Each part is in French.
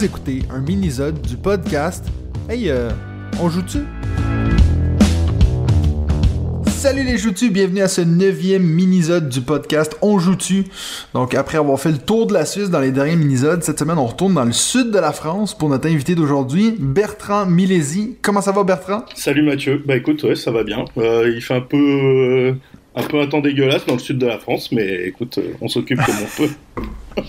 Vous écoutez un mini-sode du podcast Hey, euh, on joue-tu? Salut les joutus, bienvenue à ce neuvième mini-sode du podcast On joue-tu? Donc après avoir fait le tour de la Suisse dans les derniers mini-sodes, cette semaine on retourne dans le sud de la France pour notre invité d'aujourd'hui, Bertrand Milési. Comment ça va Bertrand? Salut Mathieu, bah écoute, ouais, ça va bien. Euh, il fait un peu... euh, un peu un temps dégueulasse dans le sud de la France, mais écoute, euh, on s'occupe comme on peut.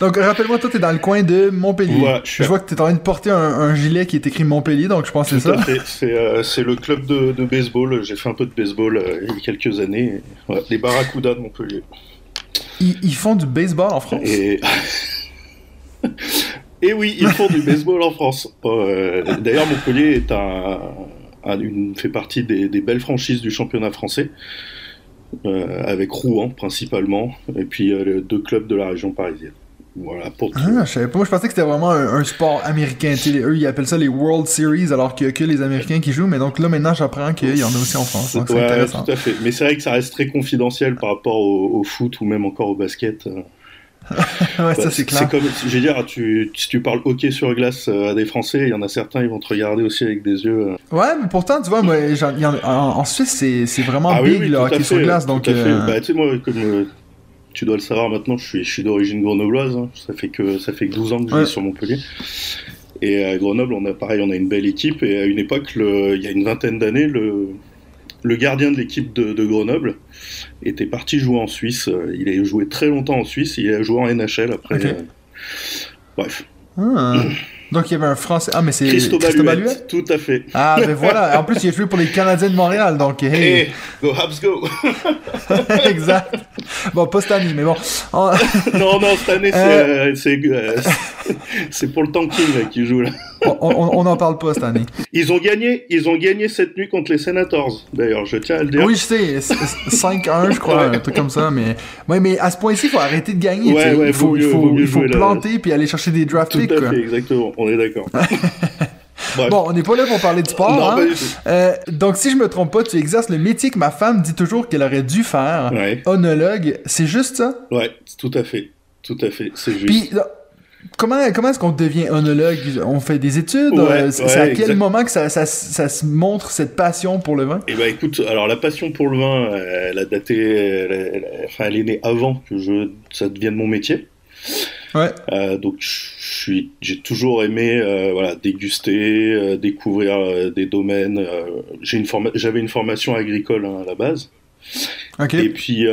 Donc rappelle-moi, toi t'es dans le coin de Montpellier. Voilà, je suis je vois que t'es en train de porter un, un gilet qui est écrit Montpellier, donc je pense que c'est ça. C'est euh, c'est le club de, de baseball. J'ai fait un peu de baseball euh, il y a quelques années. Ouais, les Barracudas de Montpellier. Ils, ils font du baseball en France? Et... Et oui, ils font du baseball en France. Euh, D'ailleurs, Montpellier est un, un- une, fait partie des, des belles franchises du championnat français, avec Rouen principalement, et puis euh, les deux clubs de la région parisienne. Voilà, pour tout. Ah, je savais pas. Je pensais que c'était vraiment un, un sport américain. Eux, ils appellent ça les World Series, alors qu'il y a que les Américains qui jouent. Mais donc là, maintenant, j'apprends qu'il y en a aussi en France. Donc, c'est Ouais, intéressant. tout à fait. Mais c'est vrai que ça reste très confidentiel par rapport au, au foot ou même encore au basket. Ouais, ça, bah, c'est clair. comme, je veux dire, tu, si tu parles hockey sur glace euh, à des Français, il y en a certains, ils vont te regarder aussi avec des yeux. euh, Ouais, mais pourtant, tu vois, moi, en, en, en Suisse, c'est vraiment Ah oui, big, oui, le tout à hockey sur glace. Donc, euh, Bah, tu sais, moi, comme euh, tu dois le savoir maintenant, je suis, je suis d'origine grenobloise. hein. Ça fait que ça fait que 12 ans que je Ouais. vis sur Montpellier. Et à Grenoble, on a pareil, on a une belle équipe. Et à une époque, le- il y a une vingtaine d'années, le, le gardien de l'équipe de, de Grenoble était parti jouer en Suisse. Euh, Il a joué très longtemps en Suisse. Il a joué en NHL après. Euh, Bref. ah. donc, il y avait un Français. Ah, mais c'est Christo Christo Baluette, Baluette? tout à fait. Ah, ben voilà. En plus, il a joué pour les Canadiens de Montréal. Donc, hey. Hey, go Habs go exact. Bon, pas cette année, mais bon. Non, non, cette année, c'est Euh. euh, c'est pour le tanking là, qui joue là. on- n'en parle pas cette année. Ils ont gagné, ils ont gagné cette nuit contre les Senators. D'ailleurs, je tiens à le dire. Oui, je sais, c- 5-1, je crois, un truc comme ça, mais... Ouais, mais à ce point-ci, il faut arrêter de gagner, Ouais, il faut, vaut mieux- il faut, vaut mieux il faut jouer la- planter puis aller chercher des draft Tout picks, à quoi. fait, exactement. On est d'accord. Bref. Bon, on n'est pas là pour parler de sport, non, hein. pas du tout. Euh, donc, si je me trompe pas, tu exerces le métier que ma femme dit toujours qu'elle aurait dû faire, Ouais, onologue. C'est juste ça? ouais, tout à fait, tout à fait, c'est juste. Puis, comment, comment est-ce qu'on devient onologue? On fait des études? Ouais, Euh, c'est ouais, à quel exact. moment que ça, ça, ça se montre, cette passion pour le vin? Eh ben écoute, alors la passion pour le vin, elle a daté, elle, elle- enfin, elle est née avant que je, ça devienne mon métier. Ouais. Euh, donc j'ai toujours aimé, euh, voilà, déguster, euh, découvrir des domaines. j'ai une j'avais une formation agricole hein, à la base. Et puis,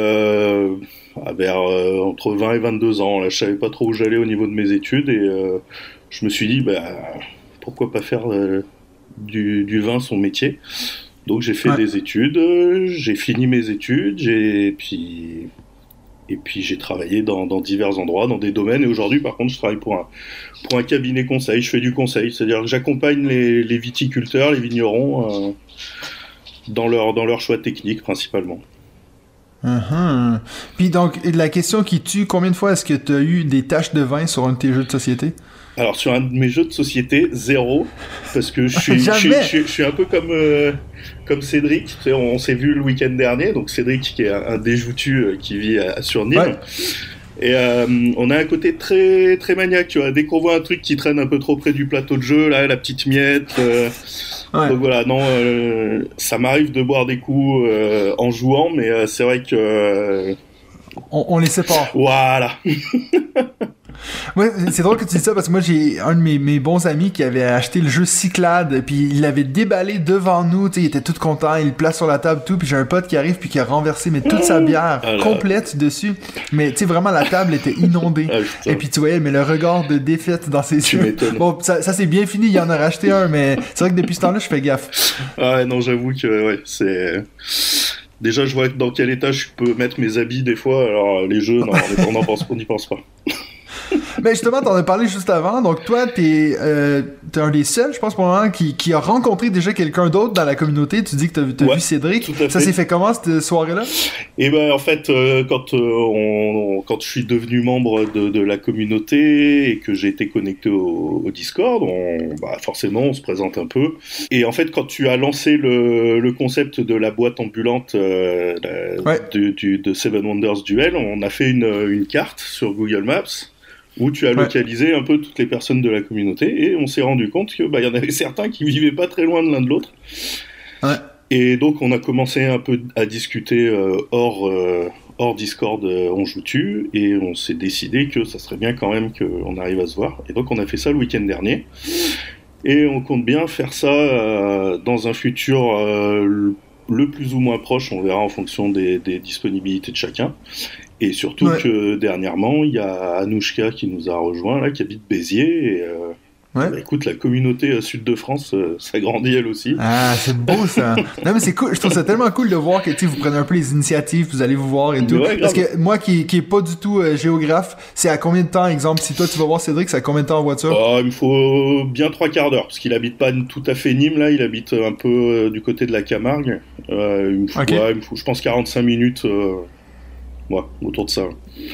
vers euh, entre 20 et 22 ans, là, je savais pas trop où j'allais au niveau de mes études et euh, je me suis dit, bah, pourquoi pas faire euh, du, du vin son métier Donc j'ai fait Ouais. des études, j'ai fini mes études, j'ai puis et puis j'ai travaillé dans, dans divers endroits, dans des domaines. Et aujourd'hui, par contre, je travaille pour un pour un cabinet conseil. Je fais du conseil, c'est-à-dire que j'accompagne les, les viticulteurs, les vignerons. euh, dans leur, dans leur choix technique principalement. Mhm. Puis donc, la question qui tue, combien de fois est-ce que tu as eu des taches de vin sur un de tes jeux de société? Alors sur un de mes jeux de société, zéro, parce que je suis, je suis, Jamais. je suis- je suis un peu comme, euh, comme Cédric, tu sais, on, s'est vu le week-end dernier, donc Cédric qui est un, un déjoutu euh, qui vit à, sur Nîmes. Ouais. Et euh, on a un côté très très maniaque, tu vois. Dès qu'on voit un truc qui traîne un peu trop près du plateau de jeu, là, la petite miette. euh, Ouais. Donc voilà, non, euh, ça m'arrive de boire des coups euh, en jouant, mais euh, c'est vrai que euh, On, on les sépare. voilà. C'est drôle que tu dis ça parce que moi j'ai un de mes, mes bons amis qui avait acheté le jeu Cyclade puis il l'avait déballé devant nous, tu sais, il était tout content, il le place sur la table tout puis j'ai un pote qui arrive puis qui a renversé mais toute sa bière Ah complète dessus. Mais tu sais vraiment la table était inondée. Ah. Et puis tu voyais mais le regard de défaite dans ses Tu yeux. Bon, ça, ça c'est bien fini, il en a racheté un mais c'est vrai que depuis ce temps-là, je fais gaffe. Ah ouais, non, j'avoue que ouais, c'est. Déjà, je vois dans quel état je peux mettre mes habits des fois. Alors, les jeux, non, on n'en pense, n'y pense pas. Mais justement, t'en as parlé juste avant. Donc, toi, t'es euh, t'es un des seuls, je pense, pour le moment, qui, qui a rencontré déjà quelqu'un d'autre dans la communauté. Tu dis que t'as Ouais, vu Cédric. Ça s'est fait comment, cette soirée-là? Et ben, en fait, euh, quand, euh, on, on- quand je suis devenu membre de, de la communauté et que j'ai été connecté au, au Discord, on, bah, forcément, on se présente un peu. Et en fait, quand tu as lancé le, le concept de la boîte ambulante euh, la- Ouais. du, du- de Seven Wonders Duel, on a fait une, une carte sur Google Maps où tu as Ouais. localisé un peu toutes les personnes de la communauté et on s'est rendu compte que bah, il y en avait certains qui vivaient pas très loin de l'un de l'autre. Ouais. Et donc on a commencé un peu à discuter euh, hors euh, hors Discord, euh, on joue tu et on s'est décidé que ça serait bien quand même qu'on arrive à se voir. Et donc on a fait ça le week-end dernier. Et on compte bien faire ça dans un futur le- le plus ou moins proche, on verra en fonction des, des disponibilités de chacun. Et surtout Ouais. que dernièrement, il y a Anouchka qui nous a rejoint, là, qui habite Béziers. Et, euh, Ouais. bah, écoute, la communauté euh, sud de France, euh, ça grandit elle aussi. Ah, c'est beau ça. Non mais c'est cool, je trouve ça tellement cool de voir que vous prenez un peu les initiatives, vous allez vous voir et tout. Ouais. Parce que moi qui qui est pas du tout euh, géographe, c'est à combien de temps exemple si toi tu vas voir Cédric, c'est à combien de temps en voiture? Oh, il me faut bien trois quarts d'heure, parce qu'il habite pas tout à fait Nîmes, là, il habite un peu euh, du côté de la Camargue. Euh, il, me faut, Ok. ouais, il me faut, je pense, 45 minutes euh, ouais, autour de ça.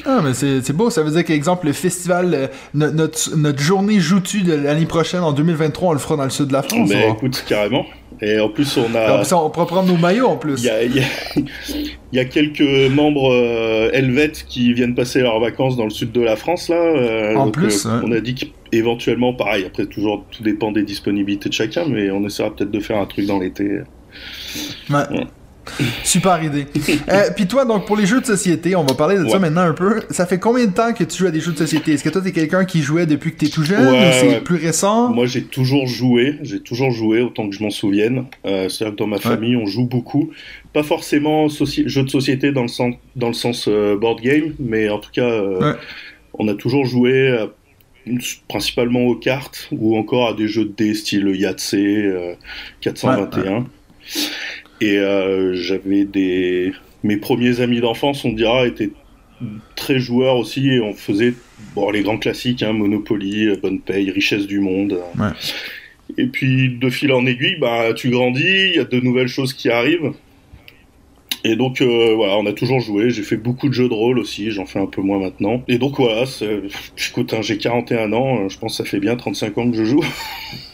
Ah mais c'est beau, ça veut dire qu'exemple le festival euh, no- notre notre journée joutu de l'année prochaine en 2023, on le fera dans le sud de la France. Mais va. écoute, carrément. Et en plus, on a... Ça, on pourra prendre nos maillots en plus. Il y a, il y a- il y a quelques membres euh, helvètes qui viennent passer leurs vacances dans le sud de la France là. euh, En donc, plus, euh, on a dit qu'éventuellement, pareil. Après, toujours tout dépend des disponibilités de chacun, mais on essaiera peut-être de faire un truc dans l'été. Ouais. Ouais. Super idée. Euh, Puis toi, donc pour les jeux de société, on va parler de ça maintenant un peu. Ça fait combien de temps que tu joues à des jeux de société? Est-ce que toi, t'es quelqu'un qui jouait depuis que t'es tout jeune Ouais, ou c'est ouais. plus récent? Moi, j'ai toujours joué. J'ai toujours joué autant que je m'en souvienne. Euh, C'est-à-dire que dans ma famille, on joue beaucoup. Pas forcément jeux de société dans le sens, dans le sens euh, board game, mais en tout cas, on a toujours joué. principalement aux cartes ou encore à des jeux de dés style Yahtzee, euh, 421. Et euh, j'avais des. Mes premiers amis d'enfance, on dira, étaient très joueurs aussi et on faisait bon, les grands classiques, hein, Monopoly, Bonne Paye, Richesse du Monde. Ouais. Et puis de fil en aiguille, bah, tu grandis, il y a de nouvelles choses qui arrivent. Et donc euh, voilà, on a toujours joué. J'ai fait beaucoup de jeux de rôle aussi, j'en fais un peu moins maintenant. Et donc voilà, écoute, hein, j'ai 41 ans, je pense que ça fait bien 35 ans que je joue.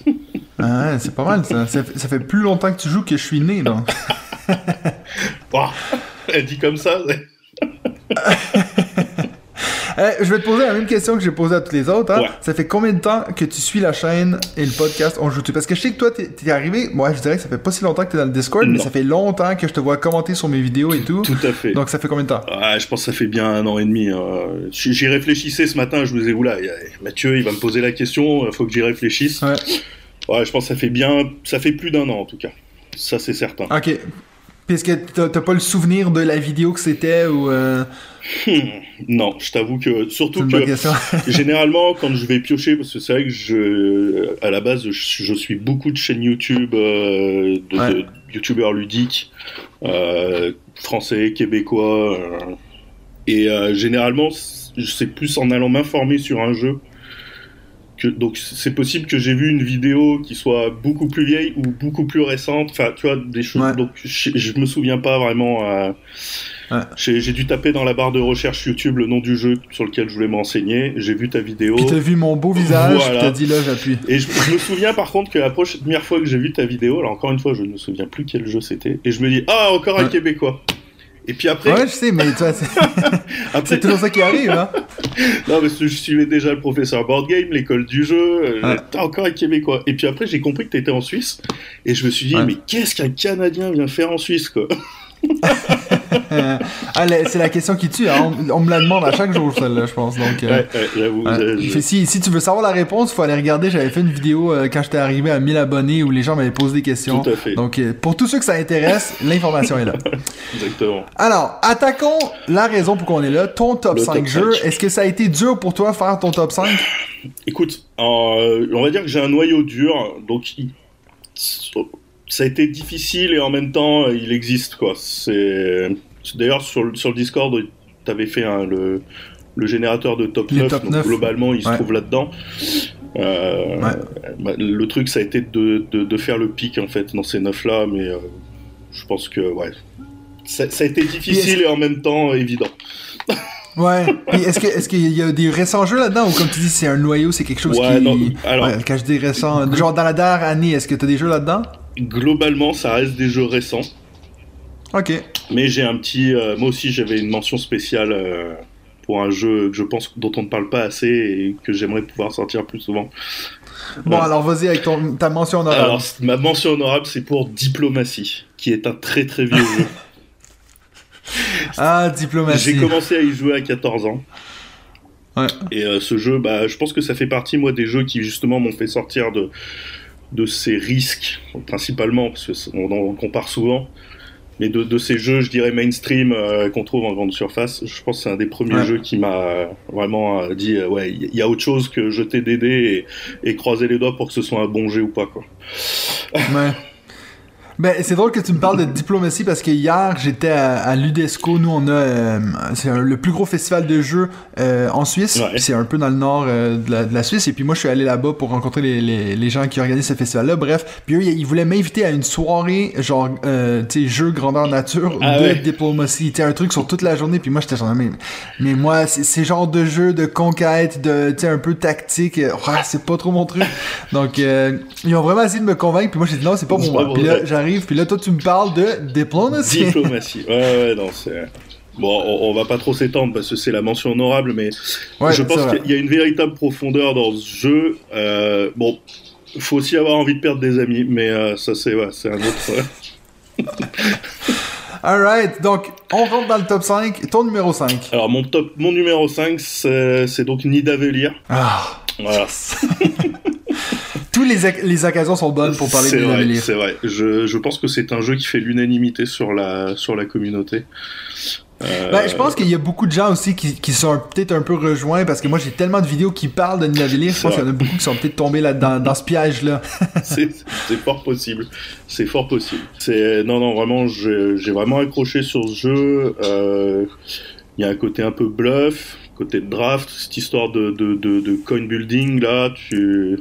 Ah, ouais, c'est pas mal ça. ça. fait- ça fait plus longtemps que tu joues que je suis né, donc. Ouah, Elle dit comme ça. Euh, je vais te poser la même question que j'ai posée à tous les autres. Hein. Ouais. Ça fait combien de temps que tu suis la chaîne et le podcast? On joue tu Parce que je sais que toi, t'es t'es arrivé. Moi, je dirais que ça fait pas si longtemps que t'es dans le Discord, mais ça fait longtemps que je te vois commenter sur mes vidéos et tout. Tout à fait. Donc, ça fait combien de temps? Ah, je pense que ça fait bien un an et demi. hein. J'y réfléchissais ce matin, je vous ai dit, là, Mathieu, il va me poser la question, il faut que j'y réfléchisse. Ouais. Ouais, je pense que ça fait bien, ça fait plus d'un an en tout cas. Ça, c'est certain. Ok. Est-ce que t'as pas le souvenir de la vidéo que c'était ou. Euh... Non, je t'avoue que, surtout que, généralement, quand je vais piocher, parce que c'est vrai que je, à la base, je, je suis beaucoup de chaînes YouTube, euh, de, Ouais. de youtubeurs ludiques, euh, français, québécois, et généralement, c'est plus en allant m'informer sur un jeu. Que, donc c'est possible que j'ai vu une vidéo qui soit beaucoup plus vieille ou beaucoup plus récente, enfin tu vois des choses. Ouais. Donc je, je me souviens pas vraiment. euh, Ouais. J'ai dû taper dans la barre de recherche YouTube le nom du jeu sur lequel je voulais m'enseigner. J'ai vu ta vidéo. Puis t'as vu mon beau visage, Voilà. t'as dit là, j'appuie. Et je, je me souviens par contre que la première fois que j'ai vu ta vidéo, alors encore une fois, je ne me souviens plus quel jeu c'était, et je me dis ah encore un Ouais. québécois. Et puis après, Ouais, je sais, mais tu vois, c'est après c'est toujours ça qui arrive, hein. non parce que je suivais déjà le professeur board game, l'école du jeu, ah, encore un québécois. Et puis après j'ai compris que tu étais en Suisse, et je me suis dit Ouais. mais qu'est-ce qu'un Canadien vient faire en Suisse quoi? ah, c'est la question qui tue. hein. On, on me la demande à chaque jour, celle-là, je pense. Donc, euh, Ouais, ouais, Fait, si, si tu veux savoir la réponse, faut aller regarder. J'avais fait une vidéo euh, quand j'étais arrivé à 1000 abonnés où les gens m'avaient posé des questions. Tout à fait, Donc, euh, pour tous ceux que ça intéresse, l'information est là. exactement. Alors, attaquons la raison pour qu'on est là. Ton top Le 5 top jeux. 5. Est-ce que ça a été dur pour toi faire ton top 5 Écoute, on va dire que j'ai un noyau dur, donc il- ça a été difficile et en même temps il existe quoi. C'est d'ailleurs sur, le- sur le Discord, tu avais fait le, le générateur de top Les 9, top donc 9. globalement il se trouve là-dedans. Euh, bah, le truc ça a été de, de, de faire le pic en fait dans ces 9 là, mais euh, je pense que ouais. Ça, ça a été difficile et en même temps évident. Ouais. Est-ce que est-ce qu'il y a des récents jeux là-dedans ou comme tu dis c'est un noyau, c'est quelque chose Ouais, qui non, alors- Ouais, quand je dis récent, genre dans la dernière année, est-ce que t'as des jeux là-dedans? Globalement ça reste des jeux récents. OK. Mais j'ai un petit. euh, moi aussi, j'avais une mention spéciale euh, pour un jeu que je pense dont on ne parle pas assez et que j'aimerais pouvoir sortir plus souvent. Bon, alors vas-y avec ton, ta mention honorable. Alors, ma mention honorable, c'est pour Diplomatie, qui est un très très vieux jeu. Ah, Diplomatie. J'ai commencé à y jouer à 14 ans. Ouais. Et euh, ce jeu, bah, je pense que ça fait partie, moi, des jeux qui justement m'ont fait sortir de, de ces risques, principalement, parce qu'on en compare souvent, mais de, de, ces jeux, je dirais, mainstream euh, qu'on trouve en grande surface. Je pense que c'est un des premiers Ouais. jeux qui m'a vraiment euh, dit, euh, ouais, il y a autre chose que jeter des dés et, et croiser les doigts pour que ce soit un bon jet ou pas, quoi. Ouais. Ben, c'est drôle que tu me parles de diplomatie parce que hier, j'étais à, à l'UDESCO. Nous, on a. euh, c'est le plus gros festival de jeux euh, en Suisse. Ouais. C'est un peu dans le nord euh, de, la, de la Suisse. Et puis moi, je suis allé là-bas pour rencontrer les, les, les gens qui organisent ce festival-là. Bref. Puis eux, ils voulaient m'inviter à une soirée, genre, tu sais, jeux grandeur nature Ah de ouais. diplomatie. Tu sais, un truc sur toute la journée. Puis moi, j'étais genre, mais, mais moi, c'est c'est genre de jeu de conquête, de, tu sais, un peu tactique. c'est pas trop mon truc. Donc, ils ont vraiment essayé de me convaincre. Puis moi, j'ai dit non, c'est pas pour moi. pour Puis là, Puis là, toi, tu me parles de diplomatie. Diplomatie. Ouais, ouais, non, c'est. Bon, on, on va pas trop s'étendre parce que c'est la mention honorable, mais Ouais, je pense qu'il y a une véritable profondeur dans ce jeu. Euh, bon, faut aussi avoir envie de perdre des amis, mais euh, ça, c'est ouais, un autre. euh. Alright, donc on rentre dans le top 5. Ton numéro 5. Alors, mon, top, mon numéro 5, c'est c'est donc Nidavellir. Ah, Voilà. tous les, les occasions sont bonnes pour parler de Nidavellir. C'est vrai. Je, je pense que c'est un jeu qui fait l'unanimité sur la, sur la communauté. Euh, Ben, je pense qu'il y a beaucoup de gens aussi qui, qui sont peut-être un peu rejoints parce que moi j'ai tellement de vidéos qui parlent de Nidavellir. Je pense qu'il y en a beaucoup qui sont peut-être tombés là dans, dans ce piège-là. c'est fort possible. C'est fort possible. Non non vraiment j'ai vraiment accroché sur ce jeu. Euh, Il y a un côté un peu bluff, côté de draft, cette histoire de de, de, de coin building là. Tu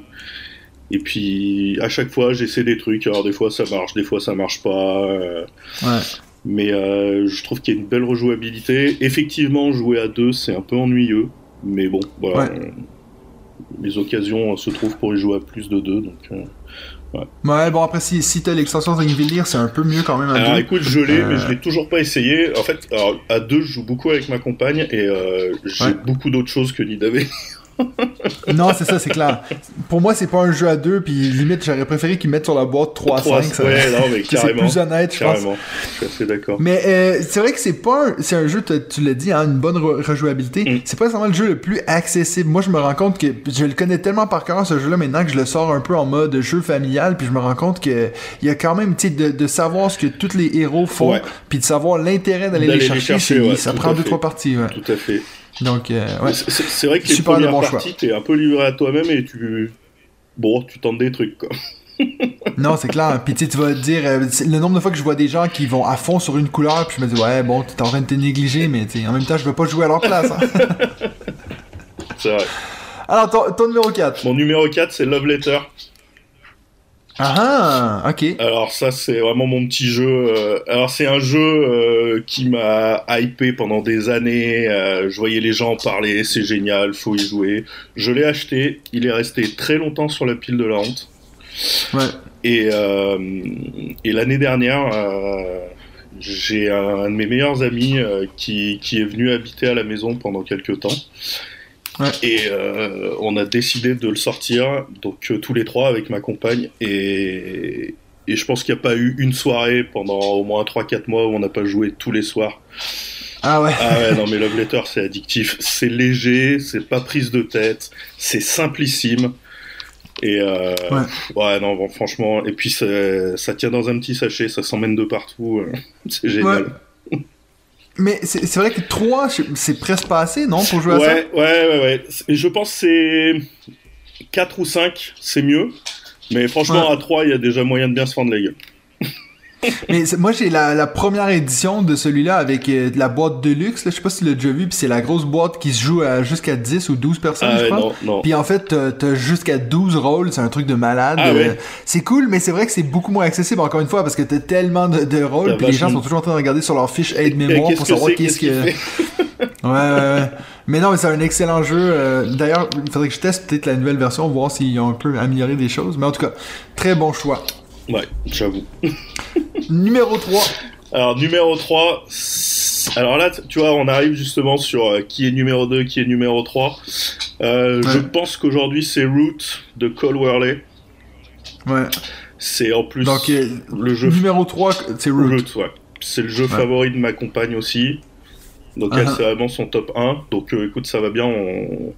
et puis à chaque fois j'essaie des trucs. Alors des fois ça marche, des fois ça marche pas. euh, Ouais. mais euh, je trouve qu'il y a une belle rejouabilité. Effectivement, jouer à deux, c'est un peu ennuyeux. Mais bon, voilà. Ouais. Les occasions euh, se trouvent pour y jouer à plus de deux. Donc, Ouais, bon après si, si t'as l'extension de Nidavellir, c'est un peu mieux quand même à Alors deux. écoute, je l'ai, mais je l'ai toujours pas essayé. En fait, alors, à deux, je joue beaucoup avec ma compagne et j'ai beaucoup d'autres choses que Nidavellir. Non, c'est ça, c'est clair. Pour moi, c'est pas un jeu à deux, puis limite, j'aurais préféré qu'ils mettent sur la boîte 3 à 5. ça- Ouais, c'est plus honnête, je pense. Carrément. Je suis assez d'accord. Mais euh, c'est vrai que c'est pas un, c'est un jeu, tu l'as dit, hein, une bonne re- rejouabilité. Mm. C'est pas nécessairement le jeu le plus accessible. Moi, je me rends compte que je le connais tellement par cœur ce jeu-là maintenant que je le sors un peu en mode jeu familial, puis je me rends compte que il y a quand même, tu sais, de, de savoir ce que tous les héros font, puis de savoir l'intérêt d'aller les les chercher. ouais, ça prend deux fait. trois parties. Ouais. Tout à fait. Donc euh, ouais. C'est- vrai que les Super premières bon parties, t'es un peu livré à toi-même et tu. Bon, tu tentes des trucs, quoi. Non, c'est clair. Puis tu vas te dire, euh, le nombre de fois que je vois des gens qui vont à fond sur une couleur, puis je me dis, ouais, bon, t'es en train de te négliger, mais en même temps, je veux pas jouer à leur place. hein. C'est vrai. Alors, ton, ton numéro 4. Mon numéro 4, c'est Love Letter. Ah, ah, ok. Alors ça c'est vraiment mon petit jeu. euh, Alors c'est un jeu euh, qui m'a hypé pendant des années. euh, je voyais les gens en parler, c'est génial, faut y jouer. Je l'ai acheté, il est resté très longtemps sur la pile de la honte. Ouais. Et, euh, et l'année dernière, j'ai un, un de mes meilleurs amis qui, qui est venu habiter à la maison pendant quelques temps. Ouais. Et euh, on a décidé de le sortir, donc euh, tous les trois avec ma compagne. Et, et je pense qu'il n'y a pas eu une soirée pendant au moins 3-4 mois où on n'a pas joué tous les soirs. Ah ouais. Ah ouais, non mais Love Letter c'est addictif. C'est léger, c'est pas prise de tête, c'est simplissime. Et euh, Ouais. ouais, non, bon, franchement, et puis ça tient dans un petit sachet, ça s'emmène de partout, euh, c'est génial. Mais c'est vrai que 3, c'est presque pas assez, non, pour jouer à ça? Ouais, ouais, ouais, Je pense que c'est 4 ou 5, c'est mieux. Mais franchement, Ouais. à 3, il y a déjà moyen de bien se fendre la gueule. Mais moi, j'ai la, la première édition de celui-là avec euh, de la boîte de luxe, là, je sais pas si tu l'as déjà vu, puis c'est la grosse boîte qui se joue à jusqu'à 10 ou 12 personnes, Ah je crois. non, non. Puis en fait, t'as- jusqu'à 12 rôles, c'est un truc de malade. Ah Euh, c'est cool, mais c'est vrai que c'est beaucoup moins accessible, encore une fois, parce que t'as tellement de, de rôles, puis les gens sont toujours en train de regarder sur leur fiche aide-mémoire pour savoir qu'est-ce que... Ouais, ouais, ouais. Mais non, mais c'est un excellent jeu. euh, D'ailleurs, il faudrait que je teste peut-être la nouvelle version, voir s'ils ont un peu amélioré des choses. Mais en tout cas, très bon choix. Ouais, j'avoue. Numéro 3. Alors, numéro 3, alors là, tu vois, on arrive justement sur euh, qui est numéro 2, qui est numéro 3. Euh, Je pense qu'aujourd'hui, c'est Root de Cole Worley. Ouais. C'est en plus Donc, le jeu. Numéro 3, c'est Root. Root ouais. C'est le jeu favori de ma compagne aussi. Donc, elle, uh-huh. c'est vraiment son top 1. Donc, euh, écoute, ça va bien. On...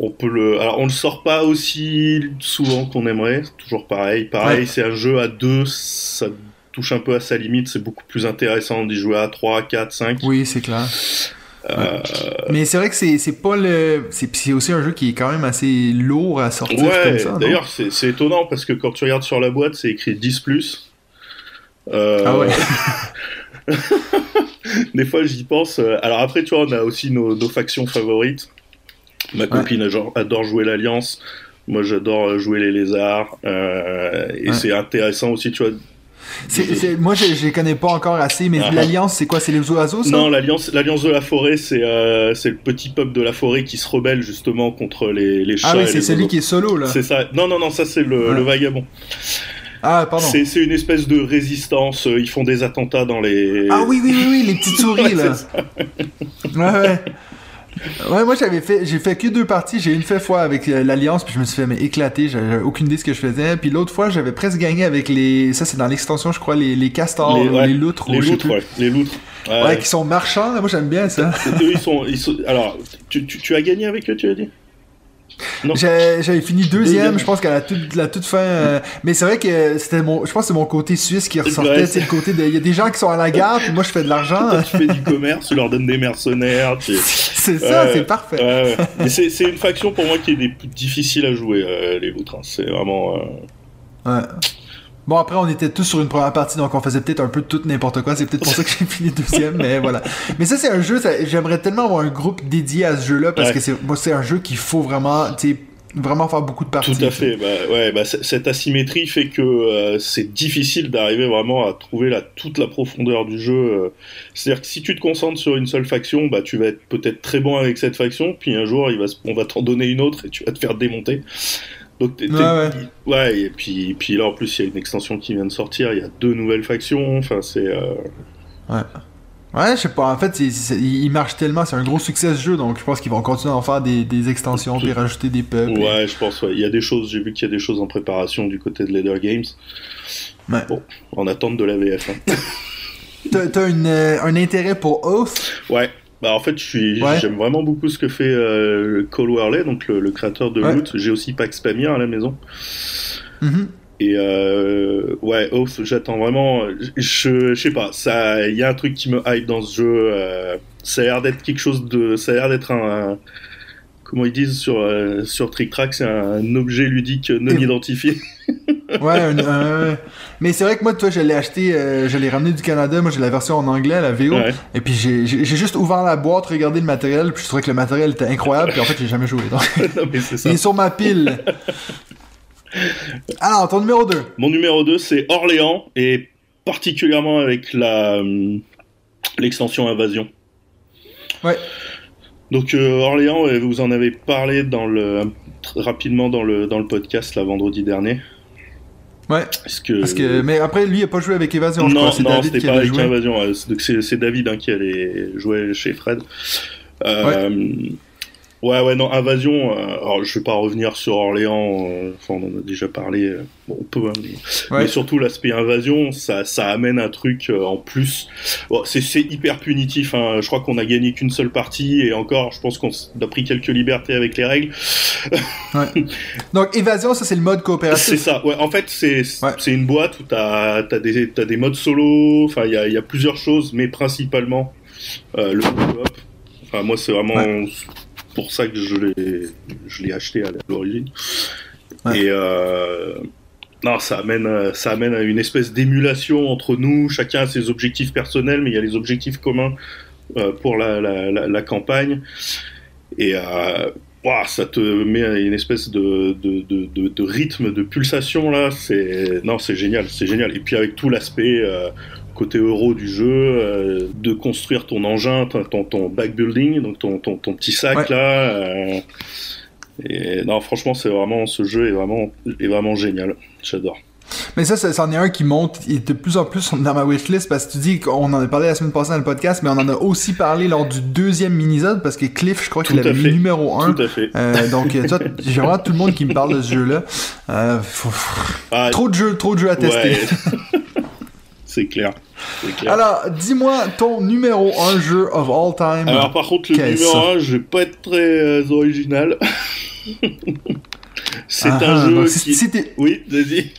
on peut le. Alors, on le sort pas aussi souvent qu'on aimerait. Toujours pareil. Pareil, c'est un jeu à deux. Ça touche un peu à sa limite. C'est beaucoup plus intéressant d'y jouer à 3, 4, 5. Oui, c'est clair. Euh... Mais c'est vrai que c'est pas le. C'est aussi un jeu qui est quand même assez lourd à sortir. D'ailleurs, c'est étonnant parce que quand tu regardes sur la boîte, c'est écrit 10. Euh... Ah ouais. Des fois, j'y pense. Alors après, tu vois, on a aussi nos, nos factions favorites. Ma copine adore jouer l'Alliance. Moi, j'adore jouer les lézards. Euh, et c'est intéressant aussi, tu vois, moi, je, les connais pas encore assez, mais ah. l'Alliance, c'est quoi? C'est les oiseaux, ça? Non, l'Alliance de la forêt, c'est euh, le petit peuple de la forêt qui se rebelle justement contre les, les chats. Ah oui, c'est celui qui est solo, là. C'est ça. Non, non, non, ça, c'est le, le, vagabond. Ah, pardon. C'est une espèce de résistance. Euh, ils font des attentats dans les. Ah oui, oui, oui, oui les petites souris, là. ouais, ouais. Ouais, moi j'avais fait, j'ai fait que deux parties. J'ai une fait fois avec euh, l'Alliance, puis je me suis fait mais éclater. J'avais aucune idée de ce que je faisais. Puis l'autre fois, j'avais presque gagné avec les. Ça, c'est dans l'extension, je crois, les, les castors, les, loutres. Les loutres, ouais. Les loutres. Ouais, qui sont marchands. Moi, j'aime bien ça. eux, ils sont, ils sont... Alors, tu, tu, tu, as gagné avec eux, tu as dit? J'avais fini deuxième, je pense qu'à la toute, la toute fin. Euh, mais c'est vrai que c'était mon, je pense que c'est mon côté suisse qui ressortait. C'est le côté il y a des gens qui sont à la gare, puis moi je fais de l'argent. tu fais du commerce, tu leur donnes des mercenaires. C'est ça, c'est parfait. Mais c'est une faction pour moi qui est des plus difficiles à jouer, euh, les loutres. Hein. C'est vraiment. Euh, ouais. Bon, après, on était tous sur une première partie, donc on faisait peut-être un peu tout n'importe quoi. C'est peut-être pour ça que j'ai fini deuxième, mais voilà. Mais ça, c'est un jeu, j'aimerais tellement avoir un groupe dédié à ce jeu-là, parce que c'est, moi, c'est un jeu qu'il faut vraiment, vraiment faire beaucoup de parties. Tout à fait. Bah, ouais, bah, cette asymétrie fait que euh, c'est difficile d'arriver vraiment à trouver la, toute la profondeur du jeu. Euh. C'est-à-dire que si tu te concentres sur une seule faction, bah, tu vas être peut-être très bon avec cette faction, puis un jour, il va, on va t'en donner une autre et tu vas te faire démonter. Donc ouais, et puis, puis là en plus il y a une extension qui vient de sortir, il y a deux nouvelles factions, enfin c'est... Euh, ouais. Ouais, je sais pas, en fait il marche tellement, c'est un gros succès ce jeu, donc je pense qu'ils vont continuer à en faire des, des extensions, puis rajouter des peuples. Ouais, je pense, ouais. il y a des choses, j'ai vu qu'il y a des choses en préparation du côté de Leather Games. Ouais. Bon, en attente de la VF. Hein. T'as euh, un intérêt pour Oath? Ouais, bah en fait, je suis, j'aime vraiment beaucoup ce que fait euh, Cole Worley, donc le, créateur de Loot. J'ai aussi Pax Pamir à la maison. Mm-hmm. Et euh, ouais, Oath, j'attends vraiment. Je, je sais pas, ça, il y a un truc qui me hype dans ce jeu. Euh, ça a l'air d'être quelque chose de, ça a l'air d'être un, comment ils disent sur euh, sur Trick Track, c'est un objet ludique non identifié. ouais, mais c'est vrai que moi, toi, je l'ai acheté, euh, je l'ai ramené du Canada. Moi, j'ai la version en anglais, la VO. Et puis, j'ai juste ouvert la boîte, regardé le matériel, puis je trouvais que le matériel était incroyable. Puis en fait, j'ai jamais joué. Donc, il est sur ma pile. Alors, ton numéro 2. Mon numéro 2, c'est Orléans, et particulièrement avec la euh, l'extension Invasion. Ouais. Donc euh, Orléans, vous en avez parlé dans le rapidement dans le dans le podcast la vendredi dernier. Ouais. Parce que... mais après, lui, il n'a pas joué avec Évasion. Non, non, c'était pas avec joué. Évasion. C'est David hein, qui allait jouer chez Fred. Euh, ouais. Ouais, ouais, non, Invasion, euh, alors je vais pas revenir sur Orléans, euh, enfin, on en a déjà parlé, euh, bon, on peut, hein, mais, surtout l'aspect Invasion, ça, ça amène un truc en plus. Bon, c'est hyper punitif, hein. je crois qu'on a gagné qu'une seule partie, et encore, je pense qu'on a pris quelques libertés avec les règles. ouais. Donc, Évasion, ça c'est le mode coopératif. C'est ça, ouais, en fait, c'est c'est une boîte où t'as as des, as des modes solo, enfin, il y a, y a, plusieurs choses, mais principalement le coop. Enfin, moi, c'est vraiment pour ça que je l'ai, acheté à l'origine. Et euh, non, ça amène, ça amène à une espèce d'émulation entre nous. Chacun a ses objectifs personnels, mais il y a les objectifs communs euh, pour la, la, la, campagne. Et euh, ça te met à une espèce de, de, de, de, rythme, de pulsation là. C'est non, c'est génial, c'est génial. Et puis avec tout l'aspect euh, côté euro du jeu, euh, de construire ton engin, ton, ton, backbuilding, donc ton, ton, ton, petit sac là. Euh, et non, franchement, c'est vraiment ce jeu est vraiment est vraiment génial. J'adore. Mais ça, ça, c'en est un qui monte et de plus en plus dans ma wishlist parce que tu dis qu'on en a parlé la semaine passée dans le podcast, mais on en a aussi parlé lors du deuxième mini-zone parce que Cliff, je crois qu'il avait mis numéro 1. Tout à fait. Euh, donc, toi, j'ai vraiment tout le monde qui me parle de ce jeu-là. Euh, faut- Ah, Trop de jeux, trop de jeux à tester. ouais. c'est clair. Alors, dis-moi ton numéro 1 jeu of all time. Alors par contre, le numéro ça? 1, je vais pas être très euh, original. c'est Ah, un ah, jeu qui... si- Oui, vas-y.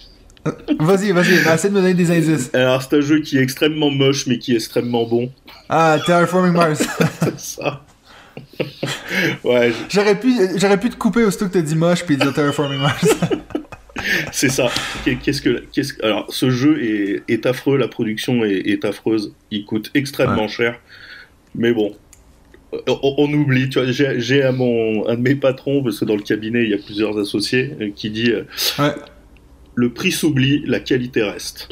Vas-y, vas-y, essaie de me donner des indices. Alors c'est un jeu qui est extrêmement moche, mais qui est extrêmement bon. Ah, Terraforming Mars. C'est ça. ouais, j'aurais pu, j'aurais pu te couper aussitôt que t'as dit moche puis dire Terraforming Mars. c'est ça. Qu'est- Qu'est-ce que, qu'est-ce que- alors ce jeu est, est affreux, la production est, est affreuse, il coûte extrêmement cher, mais bon. On, on oublie, tu vois, j'ai j'ai à mon, un de mes patrons, parce que dans le cabinet il y a plusieurs associés, euh, qui dit euh, Ouais. Le prix s'oublie, la qualité reste.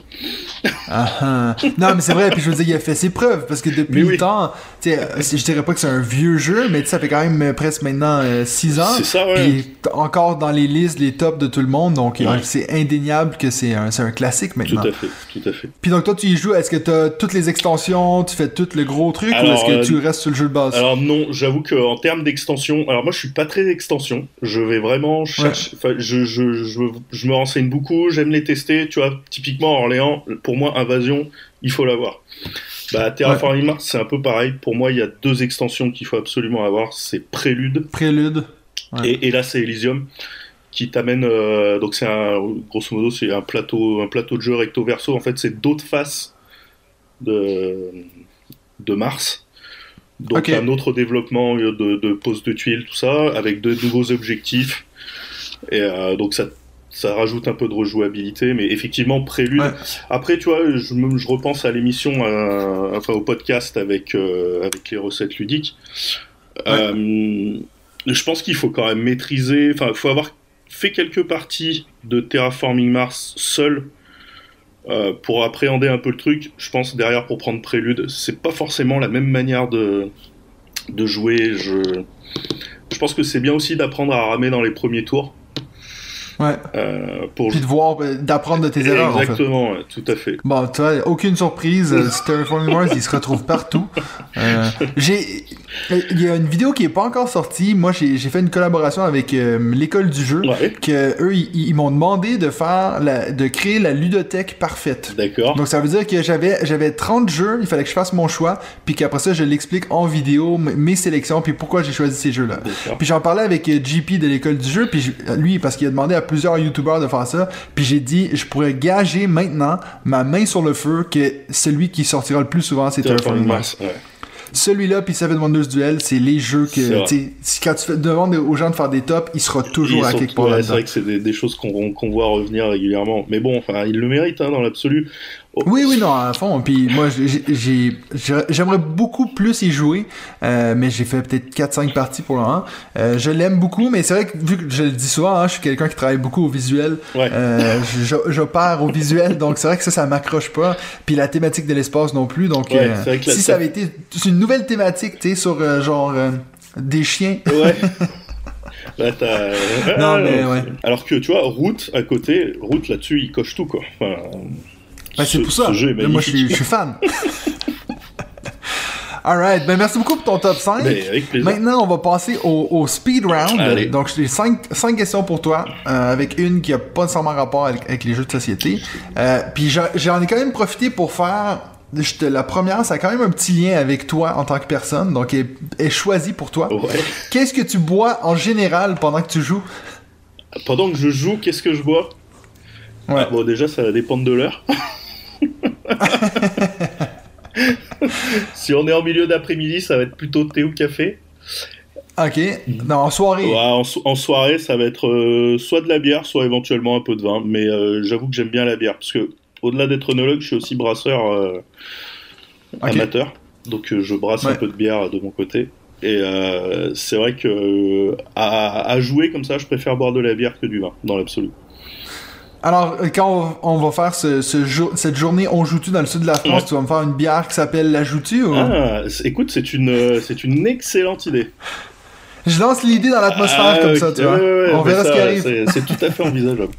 Ah, ah. Non, mais c'est vrai, puis je veux dire, il a fait ses preuves, parce que depuis Mais le oui. temps, tu euh, je dirais pas que c'est un vieux jeu, mais tu ça fait quand même euh, presque maintenant 6 ans. C'est ça, ouais. Puis il est encore dans les listes, les tops de tout le monde, donc euh, Ouais. c'est indéniable que c'est un, un classique Tout maintenant. à fait, tout à fait. Puis donc toi, tu y joues, est-ce que t'as toutes les extensions, tu fais tout le gros truc, ou est-ce que euh, tu restes sur le jeu de base? Alors non, j'avoue qu'en termes d'extension, alors moi je suis pas très extension. Je vais vraiment chercher, enfin je, je, je, je me renseigne beaucoup, j'aime les tester. Tu vois, typiquement Orléans, pour moi Invasion, il faut l'avoir. Bah Terraforming Mars, c'est un peu pareil. Pour moi, il y a deux extensions qu'il faut absolument avoir. C'est Prélude Prélude. Ouais. et, et là c'est Elysium qui t'amène. euh, donc c'est un, grosso modo, c'est un plateau, un plateau de jeu recto verso. En fait, c'est d'autres faces de de Mars. Donc un autre développement de, de pose de tuiles, tout ça, avec de nouveaux objectifs. Et euh, donc ça, ça rajoute un peu de rejouabilité, mais effectivement prélude. Ouais. Après, tu vois, je, repense à l'émission, euh, enfin au podcast avec euh, avec les recettes ludiques. Euh, je pense qu'il faut quand même maîtriser. Enfin, il faut avoir fait quelques parties de Terraforming Mars seul. pour appréhender un peu le truc, je pense derrière pour prendre prélude, c'est pas forcément la même manière de, de jouer. Je, je pense que c'est bien aussi d'apprendre à ramer dans les premiers tours. Ouais. euh, pour Puis de voir, euh, d'apprendre de tes erreurs, en fait. Exactement, ouais, tout à fait. Bon, tu vois, aucune surprise, euh, Terraforming Mars, il se retrouve partout. Euh, j'ai, il y a une vidéo qui est pas encore sortie. Moi, j'ai, fait une collaboration avec euh, l'école du jeu. Ouais, Que eux, ils, ils m'ont demandé de faire, la, de créer la ludothèque parfaite. d'accord. Donc ça veut dire que j'avais j'avais 30 jeux, il fallait que je fasse mon choix, puis qu'après ça je l'explique en vidéo mes sélections puis pourquoi j'ai choisi ces jeux-là. Puis j'en parlais avec euh, JP de l'école du jeu, puis je- lui parce qu'il a demandé à plusieurs youtubeurs de faire ça, puis j'ai dit je pourrais gager maintenant ma main sur le feu que celui qui sortira le plus souvent c'est Terraforming Mars. ouais. Celui-là puis Seven Wonders Duel, c'est les jeux que tu quand tu demandes aux gens de faire des tops, il sera toujours à quelque part ouais, c'est vrai que c'est des, des choses qu'on qu'on voit revenir régulièrement. Mais bon, enfin, il le mérite hein, dans l'absolu. Oui, oui, non, à fond. Puis moi, j'ai- j'ai, j'ai- j'aimerais beaucoup plus y jouer, euh, mais j'ai fait peut-être 4-5 parties pour le moment. Euh, je l'aime beaucoup, mais c'est vrai que vu que je le dis souvent, hein, je suis quelqu'un qui travaille beaucoup au visuel. Ouais. Euh, je- j'opère au visuel, donc c'est vrai que ça, ça m'accroche pas. Puis la thématique de l'espace non plus. Donc, Ouais, euh, vrai que si ça avait été une nouvelle thématique, tu sais, sur euh, genre des chiens. Ouais. Là, Non, mais ouais. Alors que tu vois, Route à côté, Route là-dessus, il coche tout quoi. Enfin, Ben, c'est ce- pour ça. Ce est Moi, je suis, magnifique. je suis fan. Alright, ben merci beaucoup pour ton top 5. Mais avec plaisir. Maintenant, on va passer au, au speed round. Allez. Donc, j'ai 5, questions pour toi, euh, avec une qui a pas nécessairement rapport avec, avec les jeux de société. Euh, puis j'en ai quand même profité pour faire. te- la première, ça a quand même un petit lien avec toi en tant que personne, donc elle est choisie pour toi. Ouais. Qu'est-ce que tu bois en général pendant que tu joues? Pendant que je joue, qu'est-ce que je bois? Ouais. Ah, Bon, déjà, ça va dépendre de l'heure. si on est en milieu d'après-midi, ça va être plutôt thé ou café. Ok. Non, en soirée. Ouais, en, so- en soirée, ça va être euh, soit de la bière, soit éventuellement un peu de vin. Mais euh, j'avoue que j'aime bien la bière parce que au-delà d'être œnologue, je suis aussi brasseur euh, amateur. Donc je brasse un peu de bière de mon côté. Et c'est vrai que à, à jouer comme ça, je préfère boire de la bière que du vin, dans l'absolu. Alors, euh, quand on, va faire ce, ce jour, cette journée On joue-tu dans le sud de la France, Ouais. tu vas me faire une bière qui s'appelle La Joutu ou... Ah, écoute, c'est une, euh, c'est une excellente idée. Je lance l'idée dans l'atmosphère Ah, comme ça, tu vois. ouais, ouais, on verra ça, ce qui arrive. C'est tout à fait envisageable.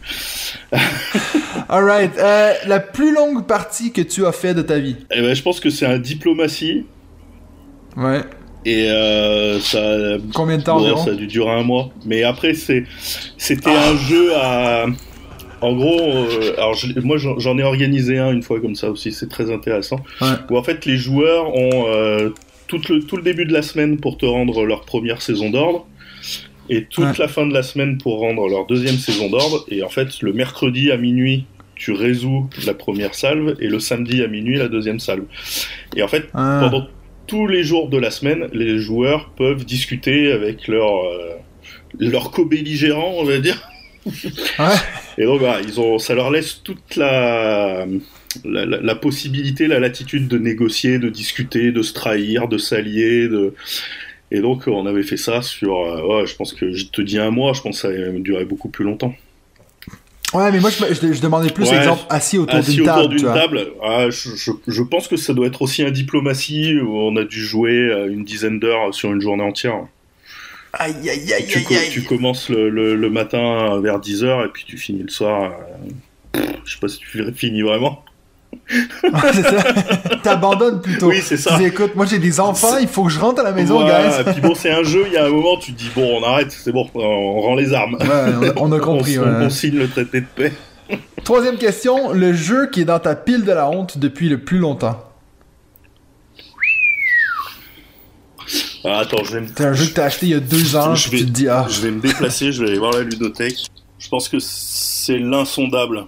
Alright. Euh, la plus longue partie que tu as fait de ta vie? Eh ben, je pense que c'est un diplomatie. Ouais. Et euh, ça. Combien de temps bon? Ça a dû durer un mois. Mais après, c'est, c'était un jeu à. En gros, euh, alors je- moi j'en ai organisé un une fois comme ça aussi, c'est très intéressant. Ouais. Où en fait les joueurs ont euh, tout, le, tout le début de la semaine pour te rendre leur première saison d'ordre et toute Ouais. la fin de la semaine pour rendre leur deuxième saison d'ordre. Et en fait, le mercredi à minuit, tu résous la première salve et le samedi à minuit la deuxième salve. Et en fait, Ah. pendant tous les jours de la semaine, les joueurs peuvent discuter avec leur euh, leur co-belligérant, on va dire. Ouais. Et donc voilà, ils ont, ça leur laisse toute la, la, la- la possibilité, la latitude de négocier, de discuter, de se trahir, de s'allier. De... Et donc on avait fait ça sur, euh, ouais, je pense que je te dis un mois, je pense que ça a duré beaucoup plus longtemps. Ouais, mais moi, je, je- je demandais plus, Ouais. exemple, assis autour d'une autour table, vois. table, ah, je, je, je pense que ça doit être aussi un diplomatie où on a dû jouer euh, une dizaine d'heures sur une journée entière. Aïe, aïe, aïe, tu, aïe, tu commences le, le, le matin vers 10h et puis tu finis le soir. euh, je sais pas si tu finis vraiment. Ouais, c'est ça. T'abandonnes plutôt. Oui, c'est ça. Tu dis, écoute, moi j'ai des enfants, il faut que je rentre à la maison, Voilà, guys. et puis bon, c'est un jeu, il y a un moment, tu te dis, bon, on arrête, c'est bon, on rend les armes. Ouais, on, on a compris. on, ouais. on signe le traité de paix. Troisième question, le jeu qui est dans ta pile de la honte depuis le plus longtemps. Ah, attends, je vais me, C'est un jeu que t'as acheté il y a deux ans, Je puis vais- tu te dis, ah, je vais me déplacer, je vais aller voir la ludothèque. Je pense que c'est l'insondable.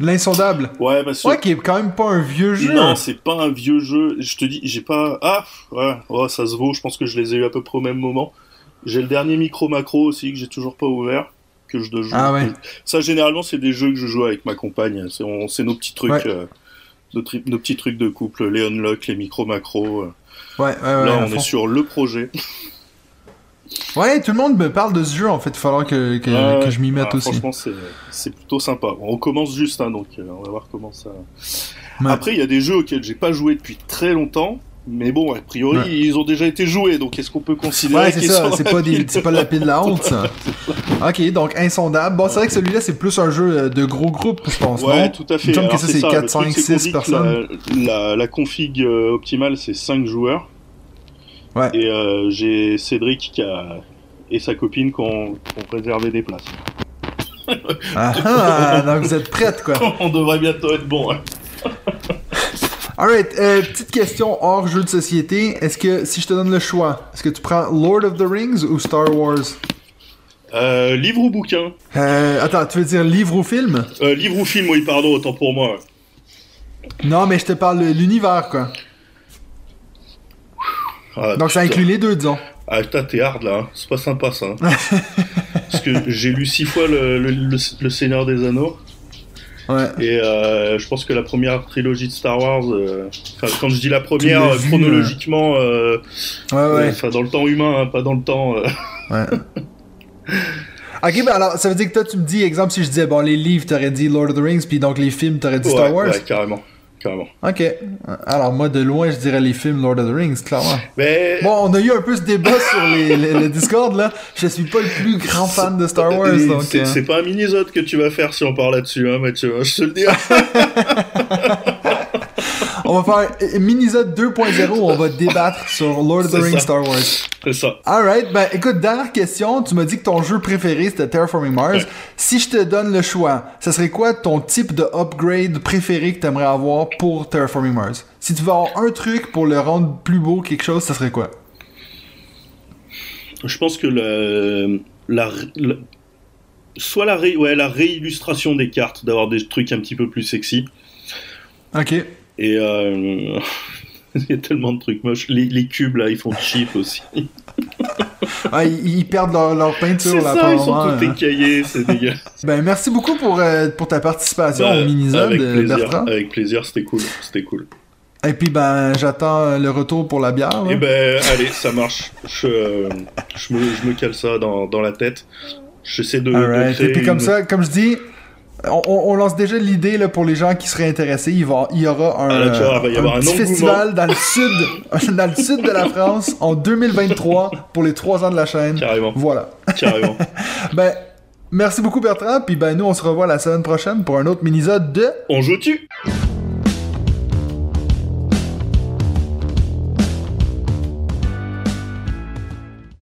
l'insondable? Ouais, parce que... Ouais, qui est quand même pas un vieux jeu. Non, c'est pas un vieux jeu. Je te dis, j'ai pas. Ah, ouais, ouais, ça se vaut. Je pense que je les ai eu à peu près au même moment. J'ai le dernier micro macro aussi que j'ai toujours pas ouvert, que je dois jouer. Ah ouais. Ça, généralement, c'est des jeux que je joue avec ma compagne. C'est on- nos petits trucs, Ouais. euh, nos, tri- nos petits trucs de couple, les unlock, les micro macro. euh. Ouais, ouais, ouais. Là, on fond. est sur le projet. Ouais, tout le monde me parle de ce jeu, en fait. Il va falloir que, que, je m'y mette ah, aussi. Franchement, c'est c'est plutôt sympa. On commence juste, hein, donc euh, on va voir comment ça. Ouais. Après, il y a des jeux auxquels j'ai pas joué depuis très longtemps. Mais bon, a priori, Ouais. ils ont déjà été joués, donc est-ce qu'on peut considérer Ouais, c'est ça. C'est pas, la des, pile c'est pas la pile de la honte, ça. Ok, donc insondable. Bon, c'est vrai que celui-là, c'est plus un jeu euh, de gros groupe, je pense. Ouais, non? tout à fait. semble que ça, c'est ça, 4, le truc, 5, c'est qu'on 6 dit que personnes. La, la, la config euh, optimale, c'est 5 joueurs. Ouais. Et euh, j'ai Cédric qui a, et sa copine qui ont, qui ont réservé des places. Ah, ah, donc vous êtes prêtes, quoi. On devrait bientôt être bon. hein. Alright, euh, petite question hors jeu de société. Est-ce que, si je te donne le choix, est-ce que tu prends Lord of the Rings ou Star Wars? Euh, livre ou bouquin? Euh, attends, tu veux dire livre ou film? euh, Livre ou film, oui, pardon, autant pour moi. Non, mais je te parle de l'univers, quoi. Ah, Donc ça putain. inclut les deux, disons. Ah putain, t'es hard là, hein. c'est pas sympa ça. Parce que j'ai lu six fois le, le, le- le Seigneur des Anneaux, Ouais. et euh, je pense que la première trilogie de Star Wars, euh, quand je dis la première, vu, chronologiquement, euh, Ouais, ouais. enfin, dans le temps humain, hein, pas dans le temps. ok, ben alors, ça veut dire que toi, tu me dis, exemple, si je disais, bon, les livres, t'aurais dit Lord of the Rings, puis donc les films, t'aurais dit Star Wars? ouais, carrément, Ok. Alors, moi, de loin, je dirais les films Lord of the Rings, clairement. Mais Bon, on a eu un peu ce débat sur les, les- le Discord, là. Je suis pas le plus grand fan de Star Wars, donc... c'est euh, c'est pas un mini-zode que tu vas faire si on parle là-dessus, hein, Mathieu. hein, je te le dis. On va faire Minisode 2.0 où on va débattre sur Lord of the Rings. Star Wars. c'est ça. Alright, ben écoute, dernière question. Tu m'as dit que ton jeu préféré c'était Terraforming Mars. Ouais. Si je te donne le choix, ça serait quoi ton type de upgrade préféré que tu aimerais avoir pour Terraforming Mars? Si tu veux avoir un truc pour le rendre plus beau, quelque chose, ça serait quoi? Je pense que le, la, la- soit la, ré- ouais, la réillustration des cartes, d'avoir des trucs un petit peu plus sexy. Ok. Et euh, il y a tellement de trucs moches. Les, les cubes là, ils font cheap aussi. Ah, ils, ils perdent leur, leur peinture C'est là, ça, ils sont tous hein. écaillés, c'est dégueulasse. Ben merci beaucoup pour, euh, pour ta participation Bah, au Minisode, avec euh, plaisir, Bertrand. avec plaisir, c'était cool, c'était cool. Et puis ben j'attends le retour pour la bière. là. Et ben, allez, ça marche. Je, euh, je, me, je me cale ça dans, dans la tête. J'essaie de, créer Et puis comme une- ça, comme je dis, on, lance déjà l'idée là, pour les gens qui seraient intéressés. Il, va, il y aura un, Ah, tu il y un un petit festival dans le sud, dans le sud de la France en 2023 pour les trois ans de la chaîne. Carrément, Voilà. carrément. Ben, Merci beaucoup Bertrand, puis ben nous on se revoit la semaine prochaine pour un autre mini de On joue-tu?